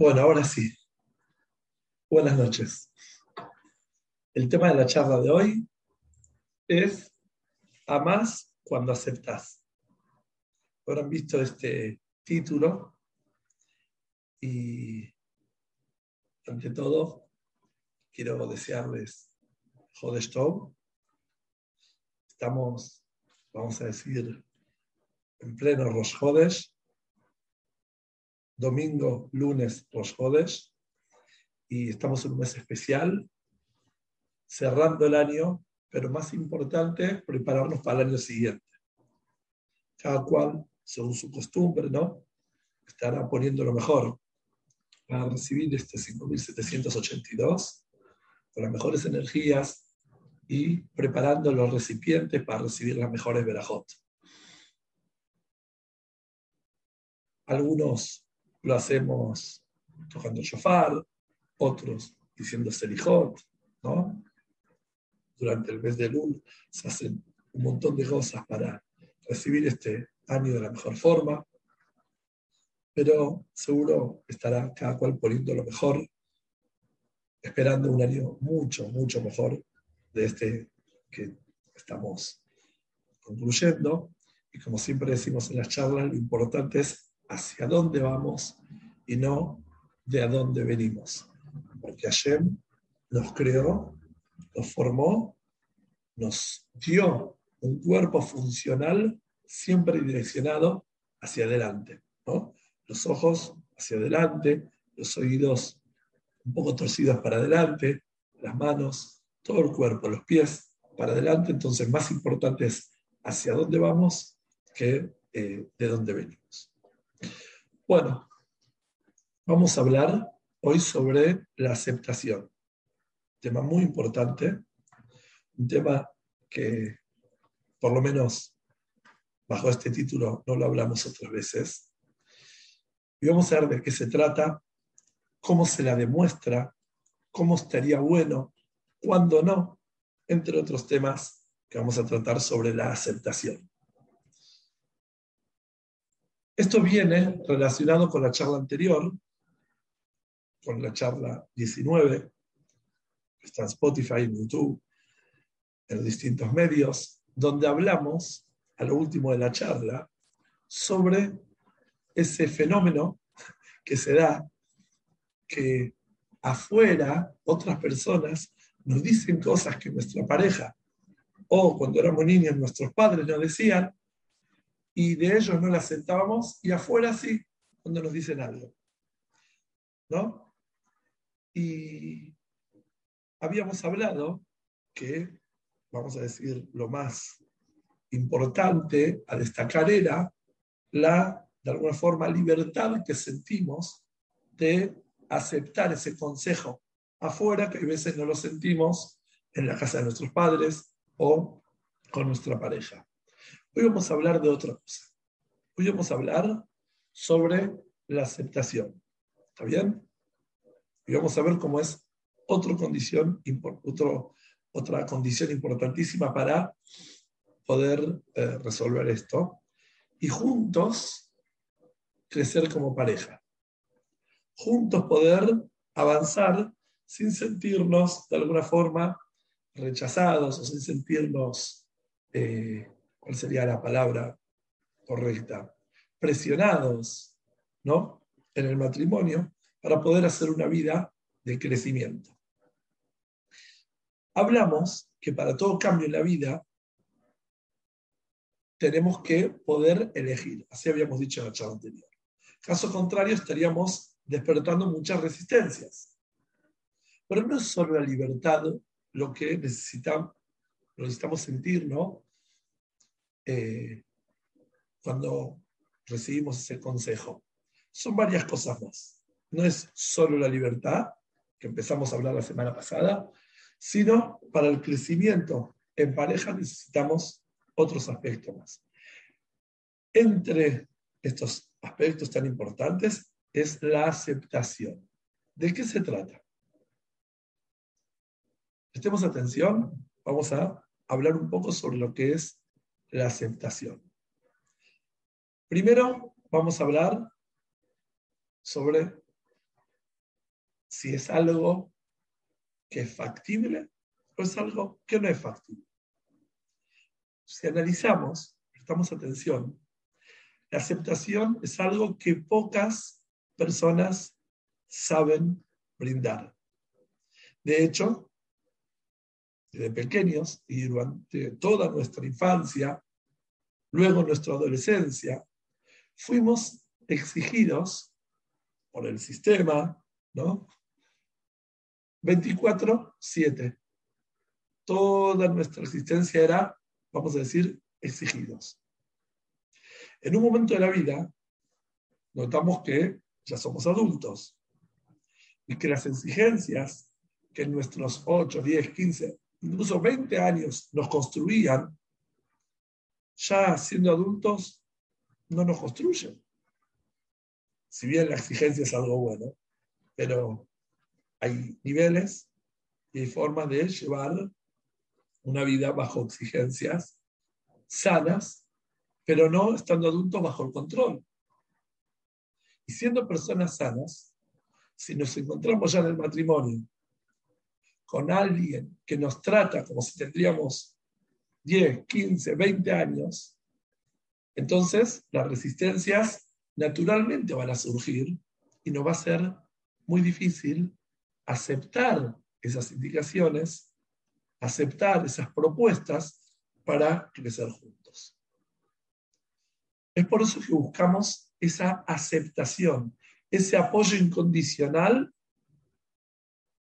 Bueno, ahora sí. Buenas noches. El tema de la charla de hoy es más cuando aceptas. Habrán visto este título y ante todo quiero desearles Jodesh Estamos, vamos a decir, en pleno Rosh Jodesh domingo, lunes, los jodes, y estamos en un mes especial, cerrando el año, pero más importante, prepararnos para el año siguiente. Cada cual, según su costumbre, ¿no? Estará poniendo lo mejor para recibir este 5782 con las mejores energías y preparando los recipientes para recibir las mejores verajot. Algunos lo hacemos tocando shofar, otros diciendo selijot, ¿no? Durante el mes de Lul se hacen un montón de cosas para recibir este año de la mejor forma, pero seguro estará cada cual poniendo lo mejor, esperando un año mucho, mucho mejor de este que estamos concluyendo. Y como siempre decimos en las charlas, lo importante es hacia dónde vamos y no de a dónde venimos. Porque Hashem nos creó, nos formó, nos dio un cuerpo funcional siempre direccionado hacia adelante. Los ojos hacia adelante, los oídos un poco torcidos para adelante, las manos, todo el cuerpo, los pies para adelante. Entonces, más importante es hacia dónde vamos que eh, de dónde venimos. Bueno, vamos a hablar hoy sobre la aceptación. Tema muy importante, un tema que por lo menos bajo este título no lo hablamos otras veces. Y vamos a ver de qué se trata, cómo se la demuestra, cómo estaría bueno, cuándo no, entre otros temas que vamos a tratar sobre la aceptación. Esto viene relacionado con la charla anterior, con la charla 19, que está en Spotify, en YouTube, en distintos medios, donde hablamos, a lo último de la charla, sobre ese fenómeno que se da, que afuera otras personas nos dicen cosas que nuestra pareja o cuando éramos niños nuestros padres nos decían y de ellos no la aceptábamos y afuera sí, cuando nos dicen algo. ¿No? Y habíamos hablado que, vamos a decir, lo más importante a destacar era la, de alguna forma, libertad que sentimos de aceptar ese consejo afuera, que a veces no lo sentimos en la casa de nuestros padres o con nuestra pareja. Hoy vamos a hablar de otra cosa. Hoy vamos a hablar sobre la aceptación. ¿Está bien? Y vamos a ver cómo es otra condición, otra condición importantísima para poder eh, resolver esto y juntos crecer como pareja. Juntos poder avanzar sin sentirnos de alguna forma rechazados o sin sentirnos eh, ¿cuál sería la palabra correcta? Presionados, ¿no? En el matrimonio para poder hacer una vida de crecimiento. Hablamos que para todo cambio en la vida tenemos que poder elegir, así habíamos dicho en la charla anterior. Caso contrario, estaríamos despertando muchas resistencias. Pero no es solo la libertad lo que necesitamos, lo necesitamos sentir, ¿no? Eh, cuando recibimos ese consejo. Son varias cosas más. No es solo la libertad, que empezamos a hablar la semana pasada, sino para el crecimiento en pareja necesitamos otros aspectos más. Entre estos aspectos tan importantes es la aceptación. ¿De qué se trata? Prestemos atención, vamos a hablar un poco sobre lo que es la aceptación. Primero vamos a hablar sobre si es algo que es factible o es algo que no es factible. Si analizamos, prestamos atención, la aceptación es algo que pocas personas saben brindar. De hecho, desde pequeños y durante toda nuestra infancia, luego nuestra adolescencia, fuimos exigidos por el sistema, ¿no? 24-7. Toda nuestra existencia era, vamos a decir, exigidos. En un momento de la vida, notamos que ya somos adultos y que las exigencias que nuestros 8, 10, 15, incluso 20 años nos construían, ya siendo adultos, no nos construyen. Si bien la exigencia es algo bueno, pero hay niveles y hay formas de llevar una vida bajo exigencias sanas, pero no estando adultos bajo el control. Y siendo personas sanas, si nos encontramos ya en el matrimonio con alguien que nos trata como si tendríamos 10, 15, 20 años, entonces las resistencias naturalmente van a surgir y nos va a ser muy difícil aceptar esas indicaciones, aceptar esas propuestas para crecer juntos. Es por eso que buscamos esa aceptación, ese apoyo incondicional,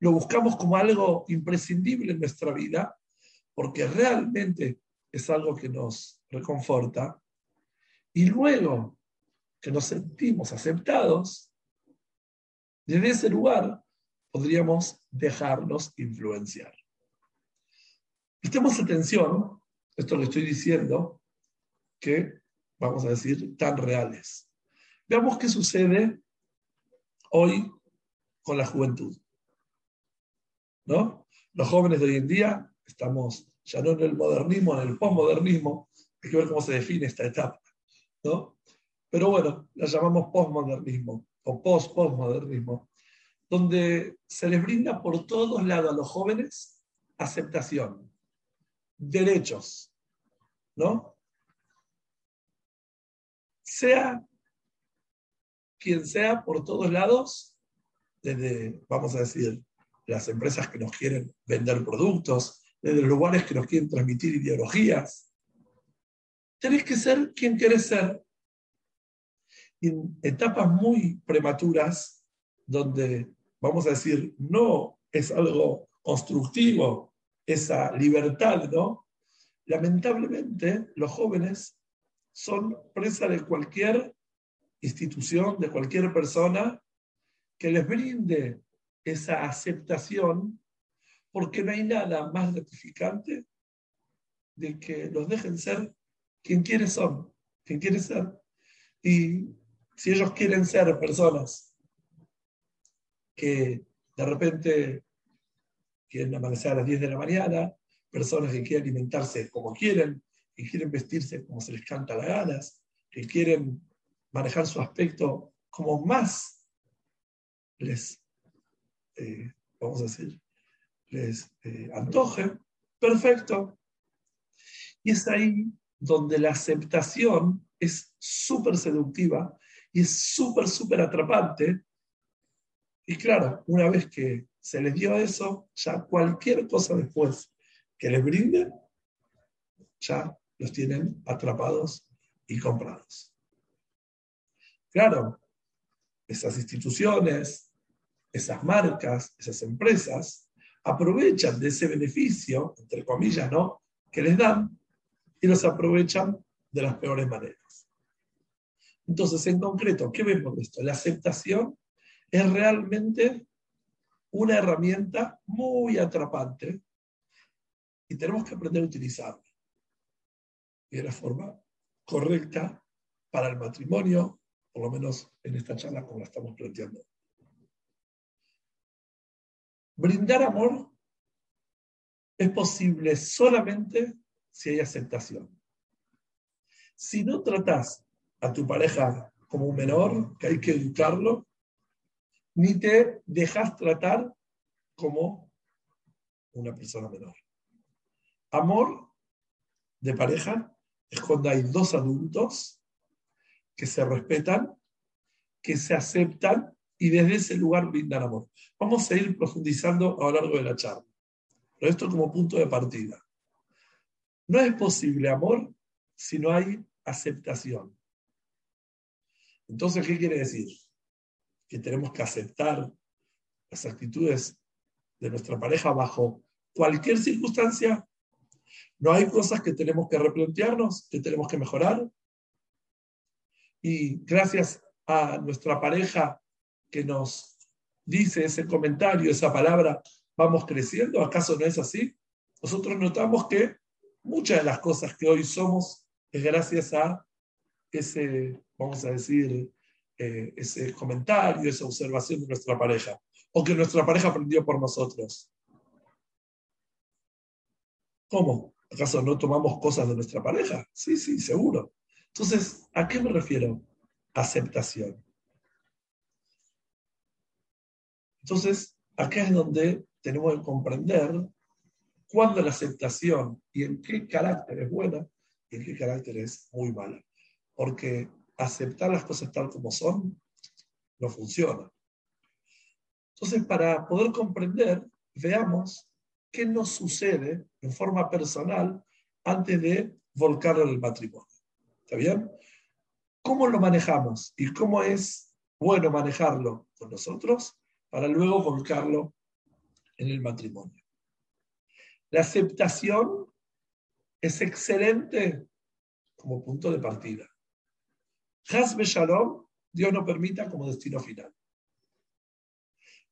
lo buscamos como algo imprescindible en nuestra vida, porque realmente es algo que nos reconforta. Y luego que nos sentimos aceptados, desde ese lugar podríamos dejarnos influenciar. Prestemos atención, esto lo estoy diciendo, que vamos a decir tan reales. Veamos qué sucede hoy con la juventud. ¿No? Los jóvenes de hoy en día estamos ya no en el modernismo, en el posmodernismo, hay que ver cómo se define esta etapa. ¿no? Pero bueno, la llamamos postmodernismo o post-postmodernismo donde se les brinda por todos lados a los jóvenes aceptación, derechos, ¿no? Sea quien sea por todos lados, desde, vamos a decir, las empresas que nos quieren vender productos, desde lugares que nos quieren transmitir ideologías. Tenés que ser quien querés ser. en etapas muy prematuras, donde vamos a decir, no es algo constructivo, esa libertad, ¿no? Lamentablemente, los jóvenes son presa de cualquier institución, de cualquier persona que les brinde esa aceptación, porque no hay nada más gratificante de que los dejen ser quien quieren son, quien quieren ser. Y si ellos quieren ser personas que de repente quieren amanecer a las 10 de la mañana, personas que quieren alimentarse como quieren, que quieren vestirse como se les canta las ganas, que quieren manejar su aspecto como más les, eh, vamos a decir, les eh, antoje, perfecto. Y es ahí donde la aceptación es súper seductiva y es súper, súper atrapante, y claro, una vez que se les dio eso, ya cualquier cosa después que les brinde, ya los tienen atrapados y comprados. Claro, esas instituciones, esas marcas, esas empresas aprovechan de ese beneficio, entre comillas, ¿no? Que les dan y los aprovechan de las peores maneras. Entonces, en concreto, ¿qué vemos de esto? La aceptación es realmente una herramienta muy atrapante y tenemos que aprender a utilizarla de la forma correcta para el matrimonio, por lo menos en esta charla como la estamos planteando. Brindar amor es posible solamente si hay aceptación. Si no tratas a tu pareja como un menor, que hay que educarlo, ni te dejas tratar como una persona menor. Amor de pareja es cuando hay dos adultos que se respetan, que se aceptan y desde ese lugar brindan amor. Vamos a ir profundizando a lo largo de la charla. Pero esto como punto de partida. No es posible amor si no hay aceptación. Entonces, ¿qué quiere decir? Que tenemos que aceptar las actitudes de nuestra pareja bajo cualquier circunstancia. No hay cosas que tenemos que replantearnos, que tenemos que mejorar. Y gracias a nuestra pareja que nos dice ese comentario, esa palabra, vamos creciendo. ¿Acaso no es así? Nosotros notamos que muchas de las cosas que hoy somos es gracias a ese, vamos a decir, eh, ese comentario, esa observación de nuestra pareja, o que nuestra pareja aprendió por nosotros. ¿Cómo? ¿Acaso no tomamos cosas de nuestra pareja? Sí, sí, seguro. Entonces, ¿a qué me refiero? Aceptación. Entonces, acá es donde tenemos que comprender cuándo la aceptación y en qué carácter es buena y en qué carácter es muy mala. Porque aceptar las cosas tal como son no funciona. Entonces, para poder comprender, veamos qué nos sucede en forma personal antes de volcarlo en el matrimonio. ¿Está bien? ¿Cómo lo manejamos y cómo es bueno manejarlo con nosotros para luego volcarlo en el matrimonio? La aceptación es excelente como punto de partida. Hasbe Shalom, Dios no permita como destino final.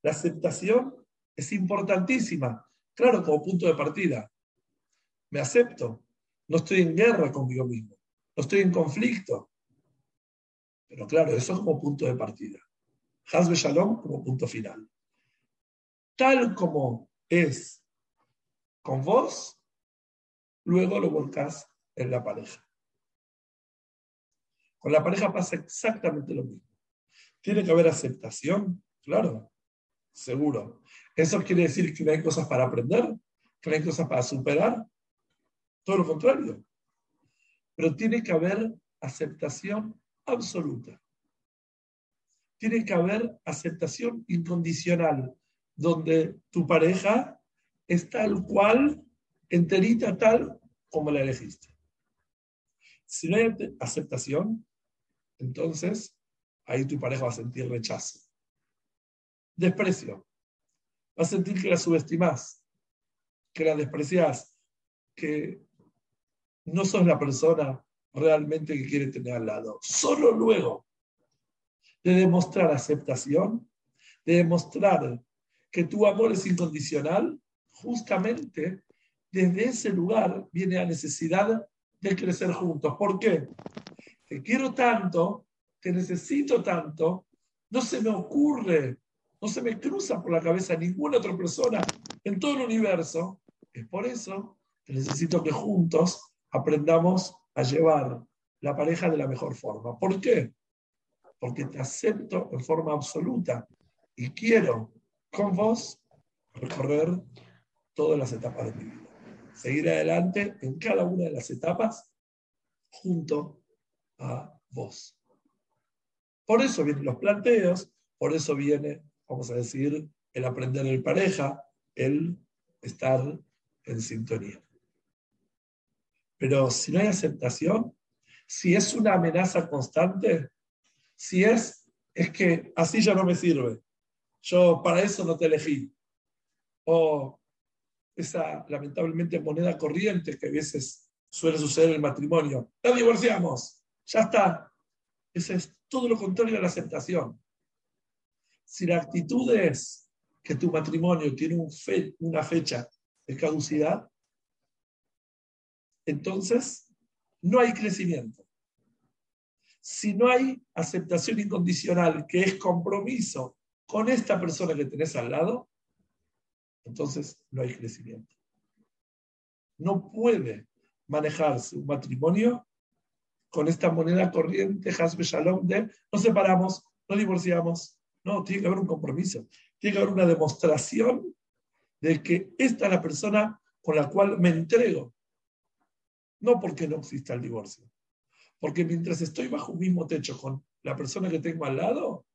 La aceptación es importantísima, claro, como punto de partida. Me acepto, no estoy en guerra conmigo mismo, no estoy en conflicto. Pero claro, eso es como punto de partida. Hasbe Shalom como punto final. Tal como es con vos, luego lo volcás en la pareja. Con la pareja pasa exactamente lo mismo. ¿Tiene que haber aceptación? Claro, seguro. ¿Eso quiere decir que no hay cosas para aprender? ¿Que no hay cosas para superar? Todo lo contrario. Pero tiene que haber aceptación absoluta. Tiene que haber aceptación incondicional, donde tu pareja es tal cual, enterita tal como la elegiste. Si no hay aceptación, entonces ahí tu pareja va a sentir rechazo. Desprecio. Va a sentir que la subestimas, que la desprecias, que no sos la persona realmente que quiere tener al lado. Solo luego de demostrar aceptación, de demostrar que tu amor es incondicional, justamente desde ese lugar viene la necesidad de crecer juntos. ¿Por qué? te quiero tanto, te necesito tanto, no se me ocurre, no se me cruza por la cabeza ninguna otra persona en todo el universo. Es por eso que necesito que juntos aprendamos a llevar la pareja de la mejor forma. ¿Por qué? Porque te acepto en forma absoluta y quiero con vos recorrer todas las etapas de mi vida. Seguir adelante en cada una de las etapas junto a vos. Por eso vienen los planteos, por eso viene, vamos a decir, el aprender en pareja, el estar en sintonía. Pero si no hay aceptación, si es una amenaza constante, si es, es que así ya no me sirve, yo para eso no te elegí, o esa lamentablemente moneda corriente que a veces suele suceder en el matrimonio, la divorciamos, ya está. Eso es todo lo contrario a la aceptación. Si la actitud es que tu matrimonio tiene una fecha de caducidad, entonces no hay crecimiento. Si no hay aceptación incondicional, que es compromiso con esta persona que tenés al lado, entonces no hay crecimiento. No puede manejarse un matrimonio con esta moneda corriente, Hasbe Shalom, de nos separamos, nos divorciamos, No, tiene que haber un compromiso. Tiene que haber una demostración de que esta es la persona con la cual me entrego. No porque no exista el divorcio. Porque mientras estoy bajo un mismo techo con la persona que tengo al lado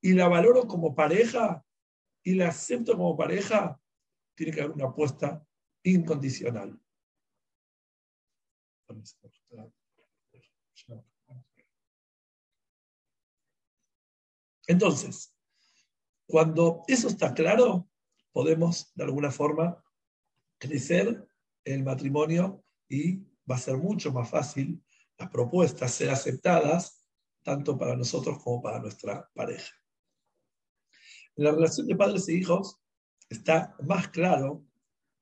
y la valoro como pareja y la acepto como pareja, tiene que haber una apuesta incondicional. Entonces, cuando eso está claro, podemos de alguna forma crecer el matrimonio y va a ser mucho más fácil las propuestas ser aceptadas tanto para nosotros como para nuestra pareja. En la relación de padres e hijos está más claro,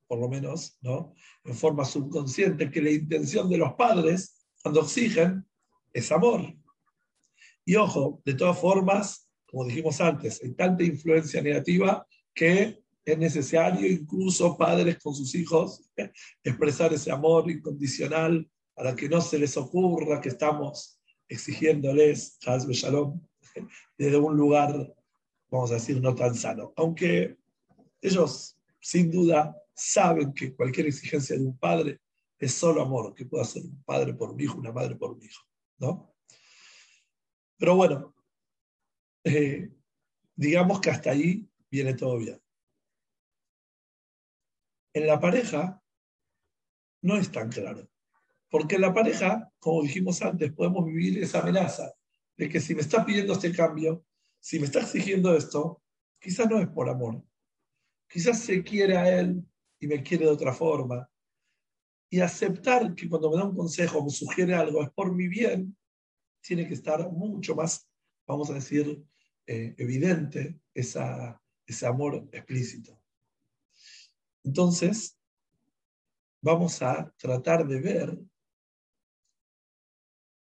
por lo menos, ¿no? en forma subconsciente, que la intención de los padres cuando exigen es amor. Y ojo, de todas formas, como dijimos antes, hay tanta influencia negativa que es necesario incluso padres con sus hijos expresar ese amor incondicional para que no se les ocurra que estamos exigiéndoles, Shalom, desde un lugar, vamos a decir, no tan sano. Aunque ellos, sin duda, saben que cualquier exigencia de un padre es solo amor, que pueda ser un padre por un hijo, una madre por un hijo, ¿no? Pero bueno, eh, digamos que hasta ahí viene todo bien. En la pareja no es tan claro. Porque la pareja, como dijimos antes, podemos vivir esa amenaza de que si me está pidiendo este cambio, si me está exigiendo esto, quizás no es por amor. Quizás se quiere a él y me quiere de otra forma. Y aceptar que cuando me da un consejo, me sugiere algo, es por mi bien, tiene que estar mucho más, vamos a decir, eh, evidente ese amor explícito. Entonces, vamos a tratar de ver,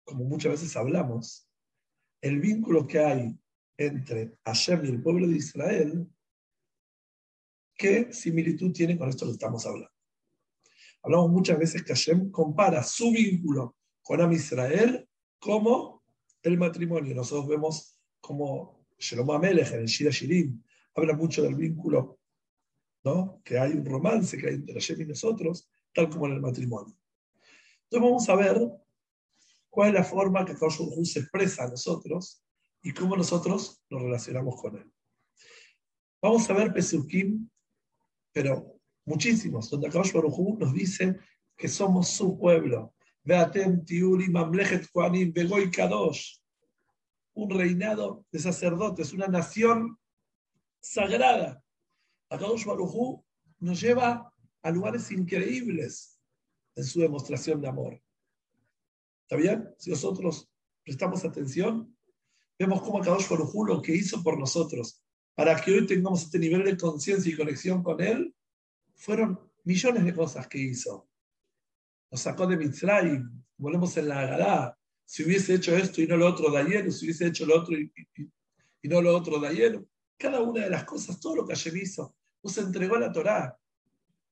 como muchas veces hablamos, el vínculo que hay entre Hashem y el pueblo de Israel, qué similitud tiene con esto que estamos hablando. Hablamos muchas veces que Hashem compara su vínculo con Am Israel como el matrimonio. Nosotros vemos como Shalom Amelech, en el Shira Shirim, habla mucho del vínculo, ¿no? que hay un romance que hay entre Hashem y nosotros, tal como en el matrimonio. Entonces vamos a ver cuál es la forma que Kaush se expresa a nosotros y cómo nosotros nos relacionamos con él. Vamos a ver Pesukim, pero muchísimos, donde Kaush nos dice que somos su pueblo. Veatem tiuri un reinado de sacerdotes, una nación sagrada. Akadosh Barujú nos lleva a lugares increíbles en su demostración de amor. ¿Está bien? Si nosotros prestamos atención, vemos cómo Akadosh Barujú lo que hizo por nosotros, para que hoy tengamos este nivel de conciencia y conexión con Él, fueron millones de cosas que hizo. Nos sacó de Mitzrayim, volvemos en la Agará, si hubiese hecho esto y no lo otro o si hubiese hecho lo otro y, no lo otro de ayer. Cada una de las cosas, todo lo que ayer hizo, nos entregó a la Torá,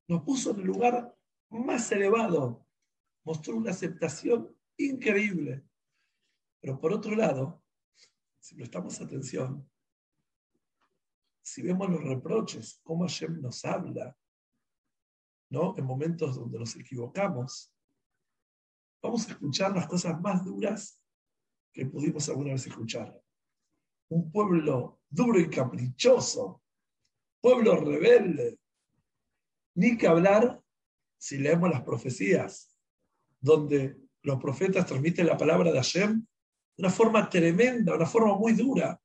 nos puso en el lugar más elevado, mostró una aceptación increíble. Pero por otro lado, si prestamos atención, si vemos los reproches, cómo Hashem nos habla, ¿no? en momentos donde nos equivocamos, vamos a escuchar las cosas más duras que pudimos alguna vez escuchar. Un pueblo duro y caprichoso, pueblo rebelde. Ni que hablar si leemos las profecías, donde los profetas transmiten la palabra de Hashem de una forma tremenda, una forma muy dura,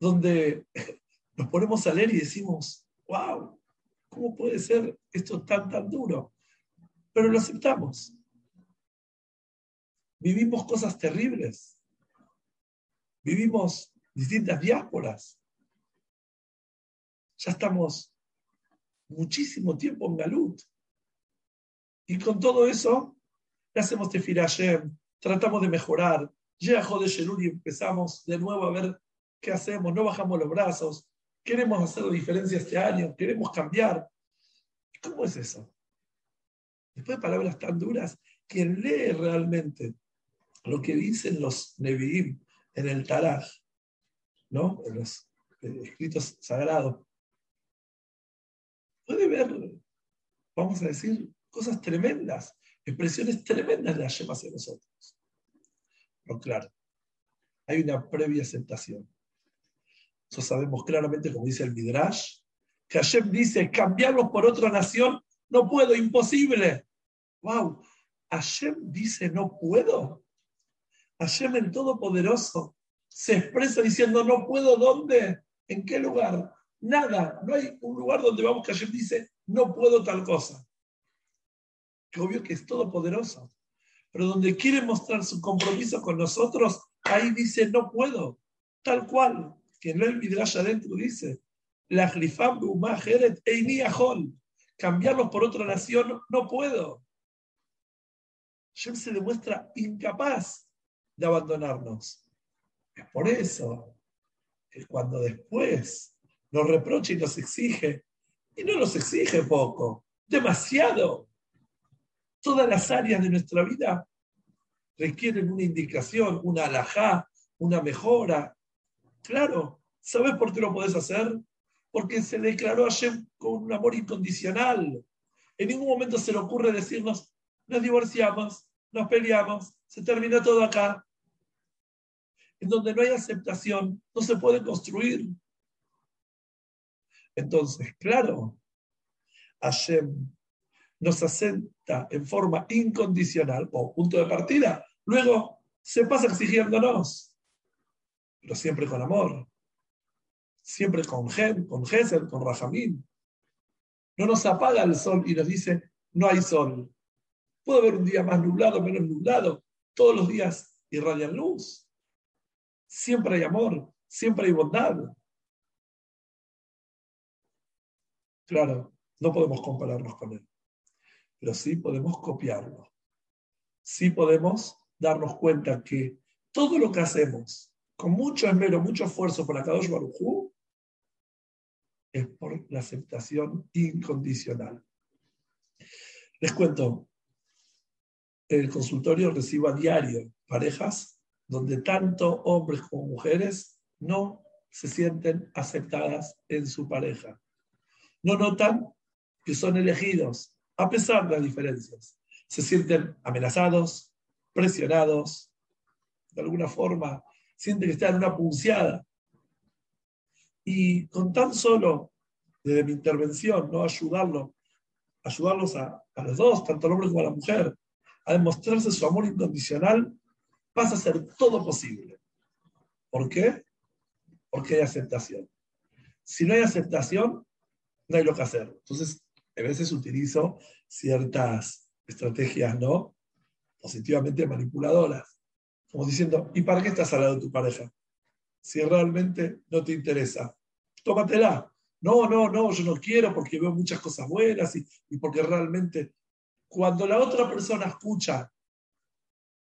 donde nos ponemos a leer y decimos, wow, ¿cómo puede ser esto tan, tan duro? Pero lo aceptamos vivimos cosas terribles. Vivimos distintas diásporas. Ya estamos muchísimo tiempo en Galut. Y con todo eso, le hacemos Tefir tratamos de mejorar. Llega Jode Shelur y empezamos de nuevo a ver qué hacemos, no bajamos los brazos, queremos hacer la diferencia este año, queremos cambiar. ¿Cómo es eso? Después de palabras tan duras, quien lee realmente lo que dicen los Nevi'im en el Taraj, ¿no? en los eh, escritos sagrados, puede ver, vamos a decir, cosas tremendas, expresiones tremendas de Hashem hacia nosotros. Pero claro, hay una previa aceptación. Eso sabemos claramente, como dice el Midrash, que Hashem dice, cambiarlos por otra nación, no puedo, imposible. ¡Wow! Hashem dice, no puedo. Hashem el Todopoderoso se expresa diciendo, no puedo, ¿dónde? ¿En qué lugar? Nada. No hay un lugar donde vamos que Hashem dice, no puedo tal cosa. Que obvio que es todopoderoso. Pero donde quiere mostrar su compromiso con nosotros, ahí dice, no puedo. Tal cual. Que no el Midrash adentro dice, la Hlifam Heret Hol. Cambiarlos por otra nación, no puedo. Hashem se demuestra incapaz de abandonarnos. Es por eso que cuando después nos reprocha y nos exige, y no nos exige poco, demasiado, todas las áreas de nuestra vida requieren una indicación, una alajá, una mejora. Claro, ¿sabes por qué lo podés hacer? Porque se declaró a Hashem con un amor incondicional. En ningún momento se le ocurre decirnos, nos divorciamos, nos peleamos, se terminó todo acá. En donde no hay aceptación, no se puede construir. Entonces, claro, Hashem nos acepta en forma incondicional o punto de partida, luego se pasa exigiéndonos, pero siempre con amor, siempre con Gem, con Gesel, con Rajamín. No nos apaga el sol y nos dice, no hay sol. Puede haber un día más nublado, menos nublado. Todos los días irradian luz. Siempre hay amor, siempre hay bondad. Claro, no podemos compararnos con él, pero sí podemos copiarlo. Sí podemos darnos cuenta que todo lo que hacemos con mucho esmero, mucho esfuerzo por Kadosh Baruj es por la aceptación incondicional. Les cuento, el consultorio recibo a diario parejas donde tanto hombres como mujeres no se sienten aceptadas en su pareja. No notan que son elegidos, a pesar de las diferencias. Se sienten amenazados, presionados, de alguna forma, sienten que están en una punceada. Y con tan solo, desde mi intervención, no ayudarlo, ayudarlos a, a los dos, tanto al hombre como a la mujer, a demostrarse su amor incondicional, pasa a ser todo posible. ¿Por qué? Porque hay aceptación. Si no hay aceptación, no hay lo que hacer. Entonces, a veces utilizo ciertas estrategias, ¿no? Positivamente manipuladoras. Como diciendo, ¿y para qué estás al lado de tu pareja? Si realmente no te interesa, tómatela. No, no, no, yo no quiero porque veo muchas cosas buenas y, y porque realmente cuando la otra persona escucha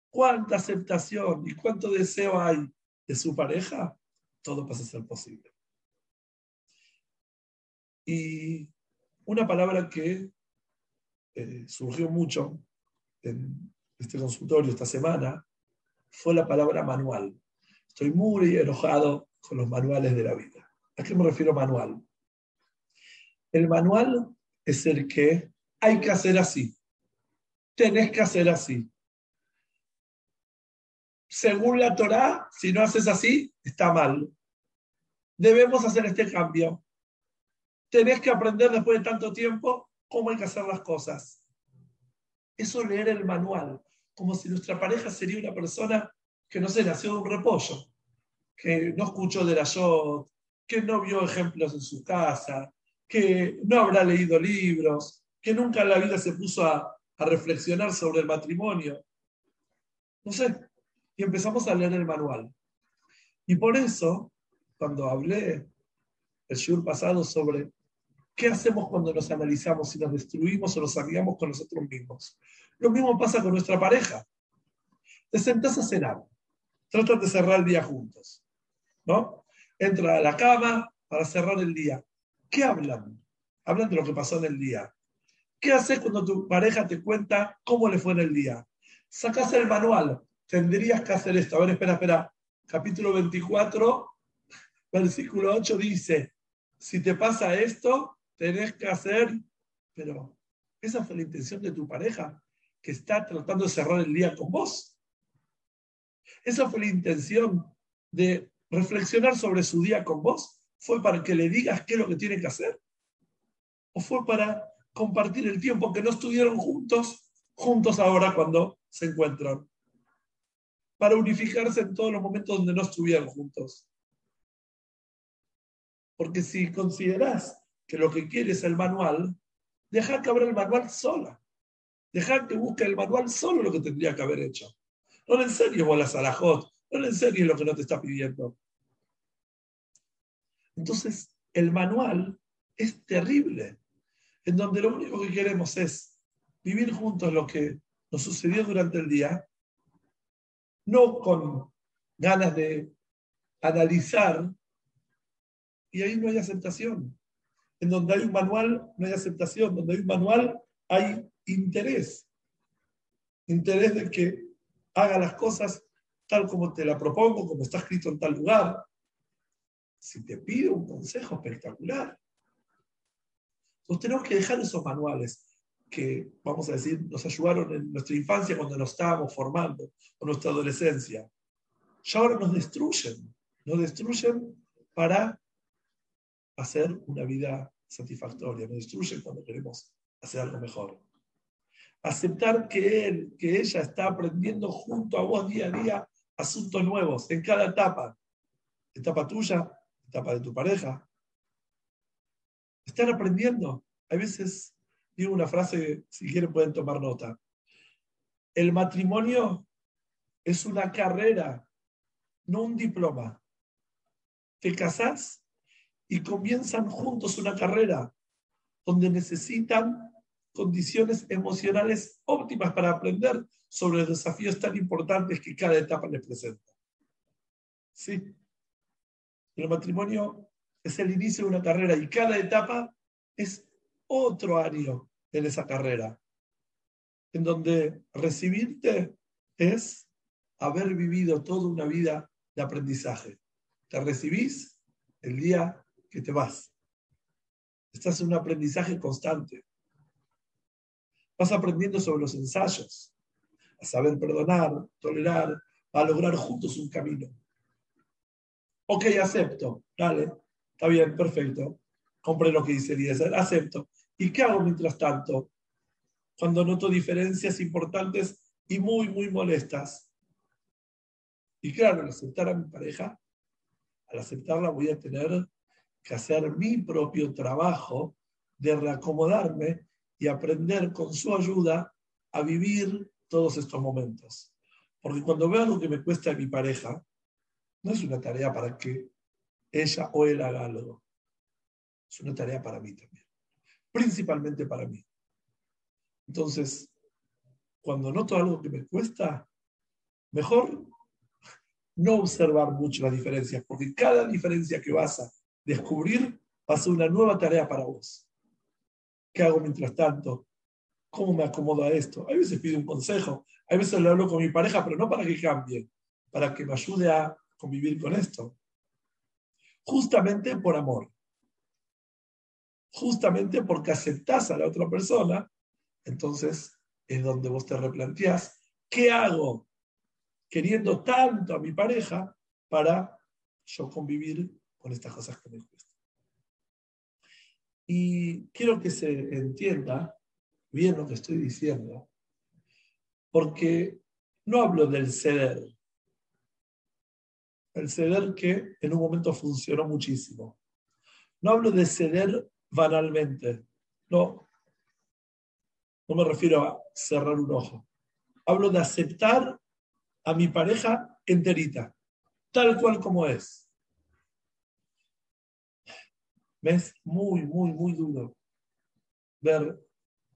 cuánta aceptación y cuánto deseo hay de su pareja, todo pasa a ser posible. Y una palabra que eh, surgió mucho en este consultorio esta semana fue la palabra manual. Estoy muy enojado con los manuales de la vida. ¿A qué me refiero manual? El manual es el que hay que hacer así tenés que hacer así. Según la Torá, si no haces así, está mal. Debemos hacer este cambio. Tenés que aprender después de tanto tiempo cómo hay que hacer las cosas. Eso leer el manual, como si nuestra pareja sería una persona que no se nació de un repollo, que no escuchó de la shot, que no vio ejemplos en su casa, que no habrá leído libros, que nunca en la vida se puso a, a reflexionar sobre el matrimonio. No sé, y empezamos a leer el manual. Y por eso, cuando hablé el shur pasado sobre qué hacemos cuando nos analizamos, si nos destruimos o nos amigamos con nosotros mismos, lo mismo pasa con nuestra pareja. Te sentás a cenar, tratan de cerrar el día juntos, ¿no? Entra a la cama para cerrar el día. ¿Qué hablan? Hablan de lo que pasó en el día. ¿Qué haces cuando tu pareja te cuenta cómo le fue en el día? Sacas el manual. Tendrías que hacer esto. A ver, espera, espera. Capítulo 24, versículo 8 dice, si te pasa esto, tenés que hacer, pero esa fue la intención de tu pareja, que está tratando de cerrar el día con vos. Esa fue la intención de reflexionar sobre su día con vos. ¿Fue para que le digas qué es lo que tiene que hacer? ¿O fue para compartir el tiempo que no estuvieron juntos, juntos ahora cuando se encuentran? Para unificarse en todos los momentos donde no estuvieron juntos. Porque si consideras que lo que quiere es el manual, deja que abra el manual sola. Deja que busque el manual solo lo que tendría que haber hecho. No le enseñes bolas a la hot, no le enseñes lo que no te está pidiendo. Entonces, el manual es terrible, en donde lo único que queremos es vivir juntos lo que nos sucedió durante el día, no con ganas de analizar, y ahí no hay aceptación. En donde hay un manual no hay aceptación, donde hay un manual hay interés. Interés de que haga las cosas tal como te la propongo, como está escrito en tal lugar. Si te pido un consejo espectacular. Entonces tenemos que dejar esos manuales que, vamos a decir, nos ayudaron en nuestra infancia cuando nos estábamos formando, o nuestra adolescencia. Ya ahora nos destruyen, nos destruyen para hacer una vida satisfactoria, nos destruyen cuando queremos hacer algo mejor. Aceptar que él, que ella está aprendiendo junto a vos día a día asuntos nuevos en cada etapa. Etapa tuya, etapa de tu pareja. Están aprendiendo. A veces digo una frase, si quieren pueden tomar nota. El matrimonio es una carrera, no un diploma. Te casás y comienzan juntos una carrera donde necesitan condiciones emocionales óptimas para aprender sobre los desafíos tan importantes que cada etapa les presenta. Sí. El matrimonio es el inicio de una carrera y cada etapa es otro año en esa carrera, en donde recibirte es haber vivido toda una vida de aprendizaje. Te recibís el día que te vas. Estás en un aprendizaje constante. Vas aprendiendo sobre los ensayos, a saber perdonar, tolerar, a lograr juntos un camino. Ok, acepto. Dale, está bien, perfecto. Compré lo que dice acepto. ¿Y qué hago mientras tanto? Cuando noto diferencias importantes y muy, muy molestas. Y claro, al aceptar a mi pareja, al aceptarla voy a tener que hacer mi propio trabajo de reacomodarme y aprender con su ayuda a vivir todos estos momentos. Porque cuando veo algo que me cuesta a mi pareja, no es una tarea para que ella o él haga algo. Es una tarea para mí también. Principalmente para mí. Entonces, cuando noto algo que me cuesta, mejor no observar mucho las diferencias, porque cada diferencia que vas descubrir va una nueva tarea para vos. ¿Qué hago mientras tanto? ¿Cómo me acomodo a esto? A veces pido un consejo, a veces le hablo con mi pareja, pero no para que cambie, para que me ayude a convivir con esto. Justamente por amor. Justamente porque aceptás a la otra persona, entonces es donde vos te replanteás, ¿qué hago queriendo tanto a mi pareja para yo convivir con estas cosas que me cuestan. Y quiero que se entienda bien lo que estoy diciendo, porque no hablo del ceder. El ceder que en un momento funcionó muchísimo. No hablo de ceder banalmente. No. No me refiero a cerrar un ojo. Hablo de aceptar a mi pareja enterita, tal cual como es. Es muy, muy, muy duro ver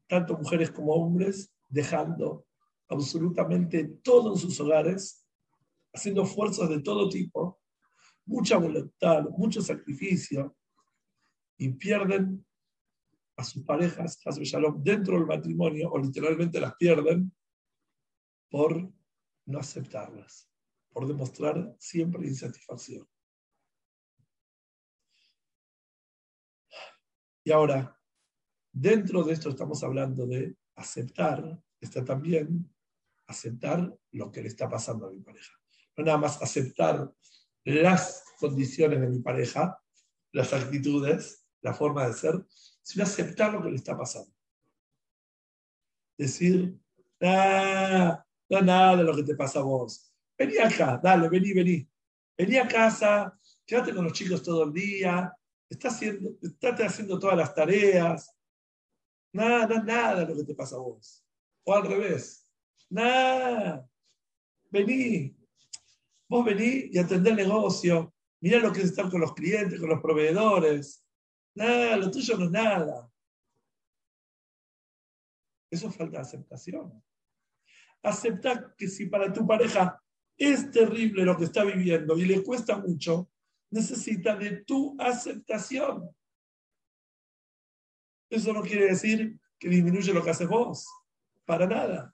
tanto mujeres como hombres dejando absolutamente todo en sus hogares, haciendo esfuerzos de todo tipo, mucha voluntad, mucho sacrificio, y pierden a sus parejas, a su shalom, dentro del matrimonio, o literalmente las pierden por no aceptarlas, por demostrar siempre insatisfacción. Y ahora, dentro de esto estamos hablando de aceptar, está también aceptar lo que le está pasando a mi pareja. No nada más aceptar las condiciones de mi pareja, las actitudes, la forma de ser, sino aceptar lo que le está pasando. Decir, ah, no nada de lo que te pasa a vos. Vení acá, dale, vení, vení. Vení a casa, quédate con los chicos todo el día, está haciendo, haciendo todas las tareas. Nada, nada lo que te pasa a vos. O al revés. Nada. Vení. Vos vení y atendé el negocio. Mirá lo que es estar con los clientes, con los proveedores. Nada, lo tuyo no es nada. Eso falta de aceptación. Aceptar que si para tu pareja es terrible lo que está viviendo y le cuesta mucho, necesita de tu aceptación. Eso no quiere decir que disminuye lo que haces vos, para nada.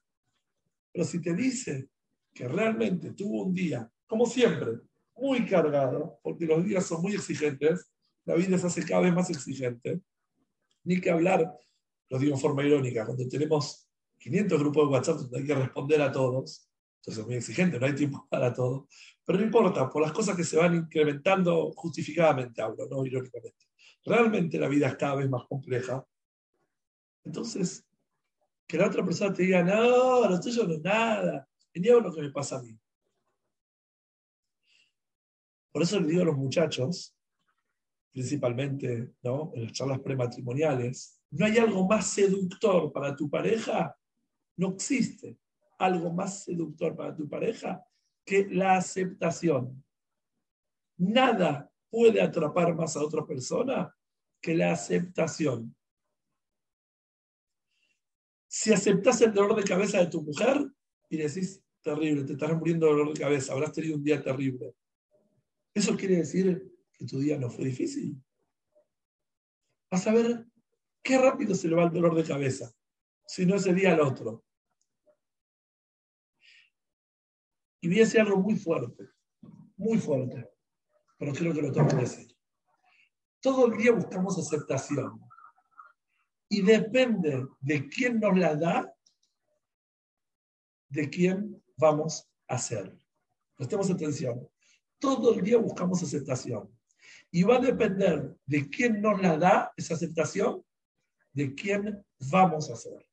Pero si te dice que realmente tuvo un día, como siempre, muy cargado, porque los días son muy exigentes, la vida se hace cada vez más exigente, ni que hablar, lo digo en forma irónica, cuando tenemos 500 grupos de WhatsApp donde hay que responder a todos, entonces es muy exigente, no hay tiempo para todo, pero no importa, por las cosas que se van incrementando justificadamente, hablo, no irónicamente. Realmente la vida es cada vez más compleja. Entonces, que la otra persona te diga, no, lo tuyo no es nada, niego lo que me pasa a mí. Por eso le digo a los muchachos, principalmente ¿no? en las charlas prematrimoniales, no hay algo más seductor para tu pareja, no existe algo más seductor para tu pareja que la aceptación. Nada puede atrapar más a otra persona que la aceptación. Si aceptas el dolor de cabeza de tu mujer y decís, terrible, te estás muriendo de dolor de cabeza, habrás tenido un día terrible. Eso quiere decir que tu día no fue difícil. Vas a ver qué rápido se le va el dolor de cabeza, si no ese día al otro. Y decir algo muy fuerte, muy fuerte, pero creo que lo tengo que decir. Todo el día buscamos aceptación. Y depende de quién nos la da, de quién vamos a ser. Prestemos atención. Todo el día buscamos aceptación. Y va a depender de quién nos la da esa aceptación, de quién vamos a ser.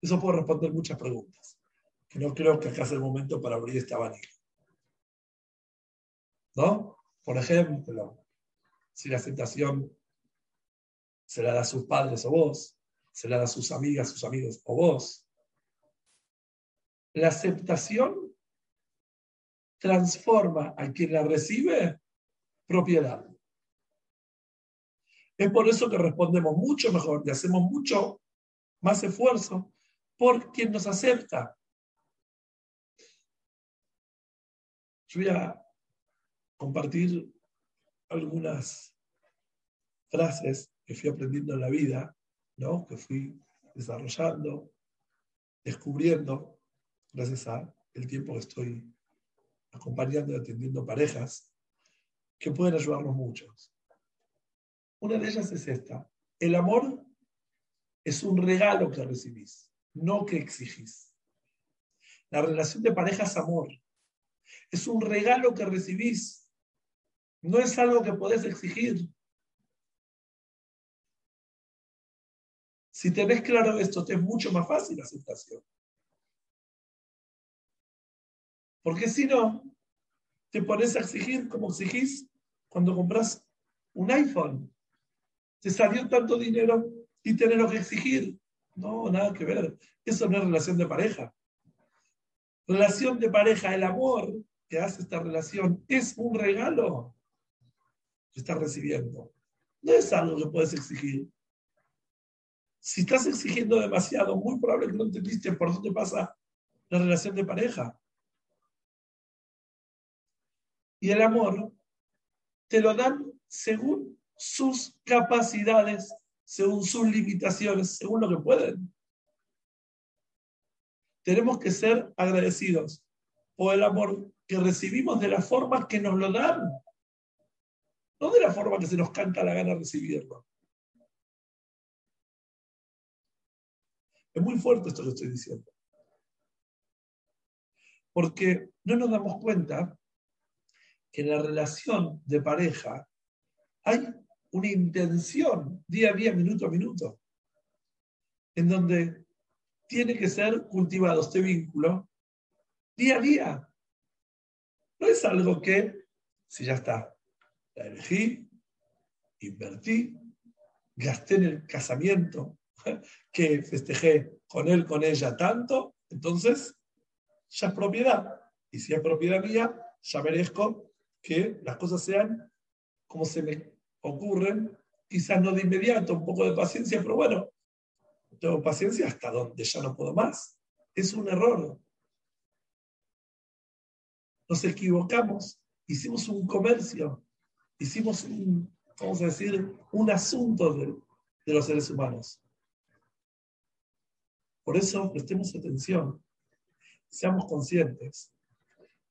Eso puede responder muchas preguntas que no creo que acá sea el momento para abrir este abanico. ¿No? Por ejemplo, si la aceptación se la da a sus padres o vos, se la da a sus amigas, sus amigos o vos, la aceptación transforma a quien la recibe propiedad. Es por eso que respondemos mucho mejor y hacemos mucho más esfuerzo por quien nos acepta. Yo voy a compartir algunas frases que fui aprendiendo en la vida, ¿no? que fui desarrollando, descubriendo, gracias a el tiempo que estoy acompañando y atendiendo parejas, que pueden ayudarnos muchos. Una de ellas es esta. El amor es un regalo que recibís, no que exigís. La relación de pareja es amor. Es un regalo que recibís. No es algo que podés exigir. Si tenés claro esto, te es mucho más fácil la aceptación. Porque si no, te pones a exigir como exigís cuando compras un iPhone. Te salió tanto dinero y tenés lo que exigir. No, nada que ver. Eso no es relación de pareja. Relación de pareja, el amor que hace esta relación es un regalo que estás recibiendo. No es algo que puedes exigir. Si estás exigiendo demasiado, muy probable que no entendiste por dónde pasa la relación de pareja. Y el amor te lo dan según sus capacidades, según sus limitaciones, según lo que pueden tenemos que ser agradecidos por el amor que recibimos de las formas que nos lo dan, no de la forma que se nos canta la gana recibirlo. Es muy fuerte esto que estoy diciendo. Porque no nos damos cuenta que en la relación de pareja hay una intención día a día, minuto a minuto, en donde tiene que ser cultivado este vínculo día a día. No es algo que, si ya está, la elegí, invertí, gasté en el casamiento, que festejé con él, con ella tanto, entonces ya es propiedad. Y si es propiedad mía, ya merezco que las cosas sean como se me ocurren, quizás no de inmediato, un poco de paciencia, pero bueno, tengo paciencia hasta donde ya no puedo más. Es un error. Nos equivocamos, hicimos un comercio, hicimos un, vamos a decir, un asunto de, de los seres humanos. Por eso prestemos atención, seamos conscientes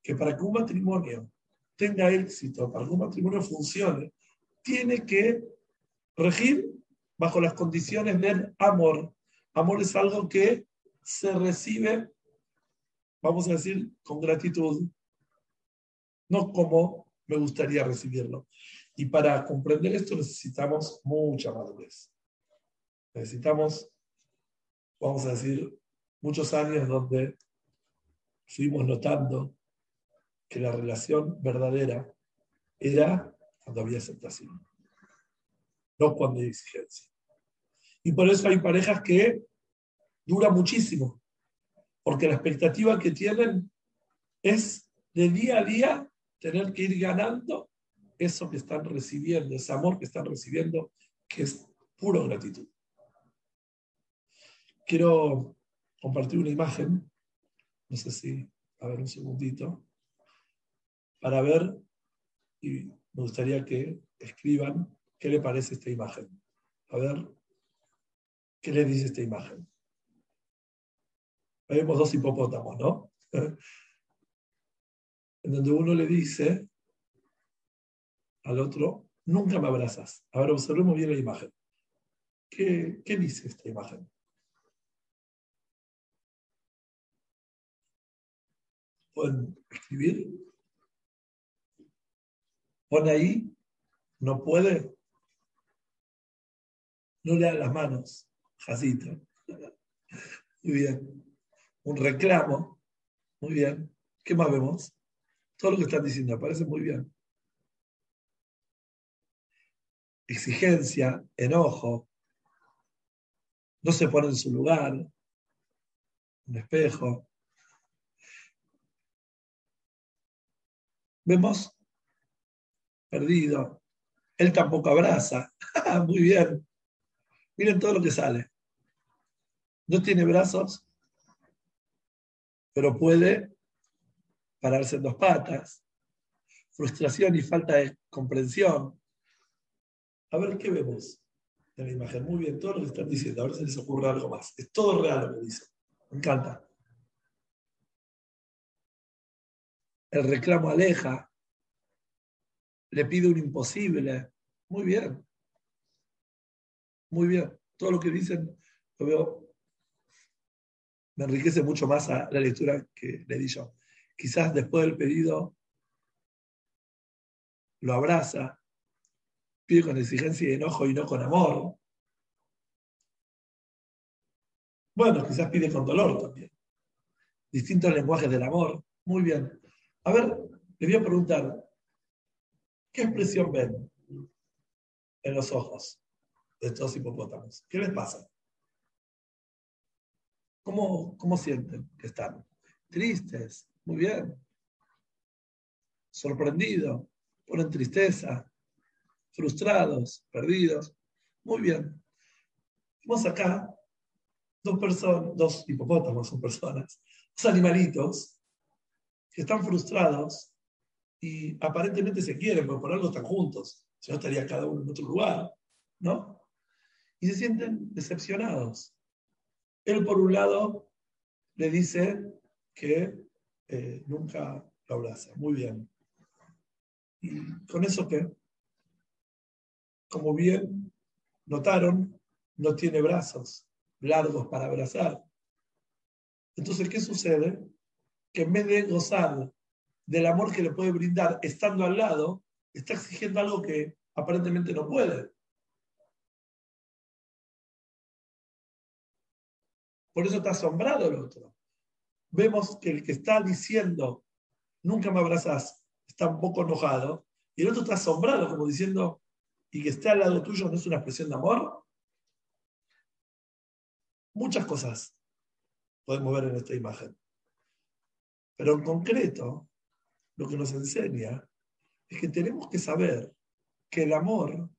que para que un matrimonio tenga éxito, para que un matrimonio funcione, tiene que regir bajo las condiciones del amor. Amor es algo que se recibe, vamos a decir, con gratitud, no como me gustaría recibirlo. Y para comprender esto necesitamos mucha madurez. Necesitamos, vamos a decir, muchos años donde fuimos notando que la relación verdadera era cuando había aceptación, no cuando hay exigencia. Y por eso hay parejas que duran muchísimo, porque la expectativa que tienen es de día a día tener que ir ganando eso que están recibiendo, ese amor que están recibiendo, que es puro gratitud. Quiero compartir una imagen, no sé si, a ver un segundito, para ver y me gustaría que escriban qué le parece esta imagen. A ver, ¿qué le dice esta imagen? Vemos dos hipopótamos, ¿no? en donde uno le dice al otro, nunca me abrazas. Ahora observemos bien la imagen. ¿Qué, qué dice esta imagen? ¿Pueden escribir? Pone ahí, no puede, no le da las manos, Jacita. Muy bien. Un reclamo, muy bien. ¿Qué más vemos? Todo lo que están diciendo, parece muy bien. Exigencia, enojo, no se pone en su lugar, un espejo. Vemos perdido. Él tampoco abraza. Muy bien. Miren todo lo que sale. No tiene brazos, pero puede pararse en dos patas. Frustración y falta de comprensión. A ver, ¿qué vemos en la imagen? Muy bien, todo lo que están diciendo. A ver si les ocurre algo más. Es todo real lo que dicen. Me encanta. El reclamo aleja, le pide un imposible. Muy bien. Muy bien. Todo lo que dicen lo veo, me enriquece mucho más a la lectura que le di yo. Quizás después del pedido lo abraza, pide con exigencia y enojo y no con amor. Bueno, quizás pide con dolor también. Distintos lenguajes del amor. Muy bien. A ver, le voy a preguntar, ¿Qué expresión ven en los ojos de estos hipopótamos? ¿Qué les pasa? ¿Cómo, cómo sienten que están? Tristes, muy bien. Sorprendidos, ponen tristeza, frustrados, perdidos. Muy bien. Vamos acá dos personas, dos hipopótamos son personas, dos animalitos que están frustrados y aparentemente se quieren, pero por algo están juntos, si no estaría cada uno en otro lugar, ¿no? Y se sienten decepcionados. Él, por un lado, le dice que eh, nunca lo abraza. Muy bien. Y con eso que, como bien notaron, no tiene brazos, largos para abrazar. Entonces, ¿qué sucede? Que en vez de gozar del amor que le puede brindar estando al lado, está exigiendo algo que aparentemente no puede. Por eso está asombrado el otro. Vemos que el que está diciendo, nunca me abrazas, está un poco enojado, y el otro está asombrado, como diciendo, y que esté al lado tuyo no es una expresión de amor. Muchas cosas podemos ver en esta imagen. Pero en concreto, lo que nos enseña es que tenemos que saber que el amor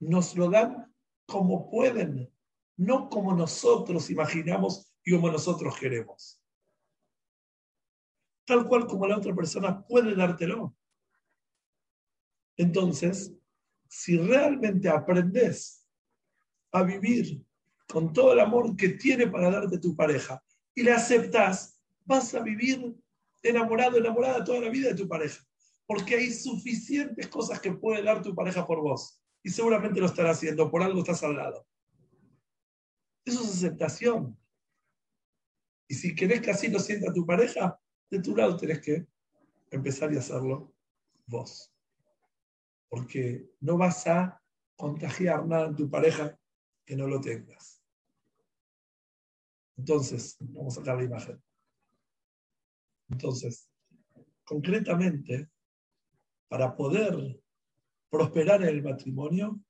nos lo dan como pueden, no como nosotros imaginamos y como nosotros queremos. Tal cual como la otra persona puede dártelo. Entonces, si realmente aprendes a vivir con todo el amor que tiene para darte tu pareja y le aceptas, vas a vivir enamorado, enamorada toda la vida de tu pareja. Porque hay suficientes cosas que puede dar tu pareja por vos. Y seguramente lo estará haciendo, por algo estás al lado. Eso es aceptación. Y si querés que así lo sienta tu pareja, de tu lado tenés que empezar y hacerlo vos. Porque no vas a contagiar nada en tu pareja que no lo tengas. Entonces, vamos a sacar la imagen. Entonces, concretamente, para poder prosperar en el matrimonio,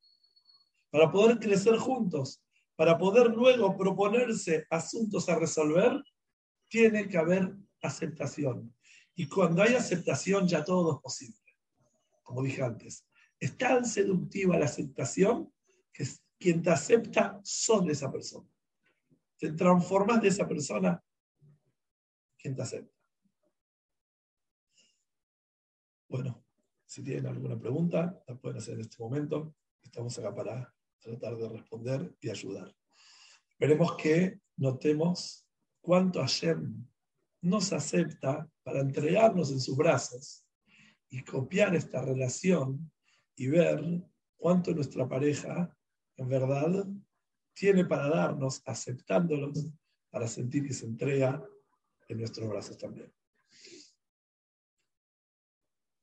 para poder crecer juntos, para poder luego proponerse asuntos a resolver, tiene que haber aceptación. Y cuando hay aceptación ya todo es posible. Como dije antes, es tan seductiva la aceptación que quien te acepta son esa persona. Te transformas de esa persona quien te acepta. Bueno, si tienen alguna pregunta, la pueden hacer en este momento. Estamos acá para tratar de responder y ayudar. Veremos que notemos cuánto Hashem nos acepta para entregarnos en sus brazos y copiar esta relación y ver cuánto nuestra pareja en verdad tiene para darnos, aceptándolos, para sentir que se entrega en nuestros brazos también.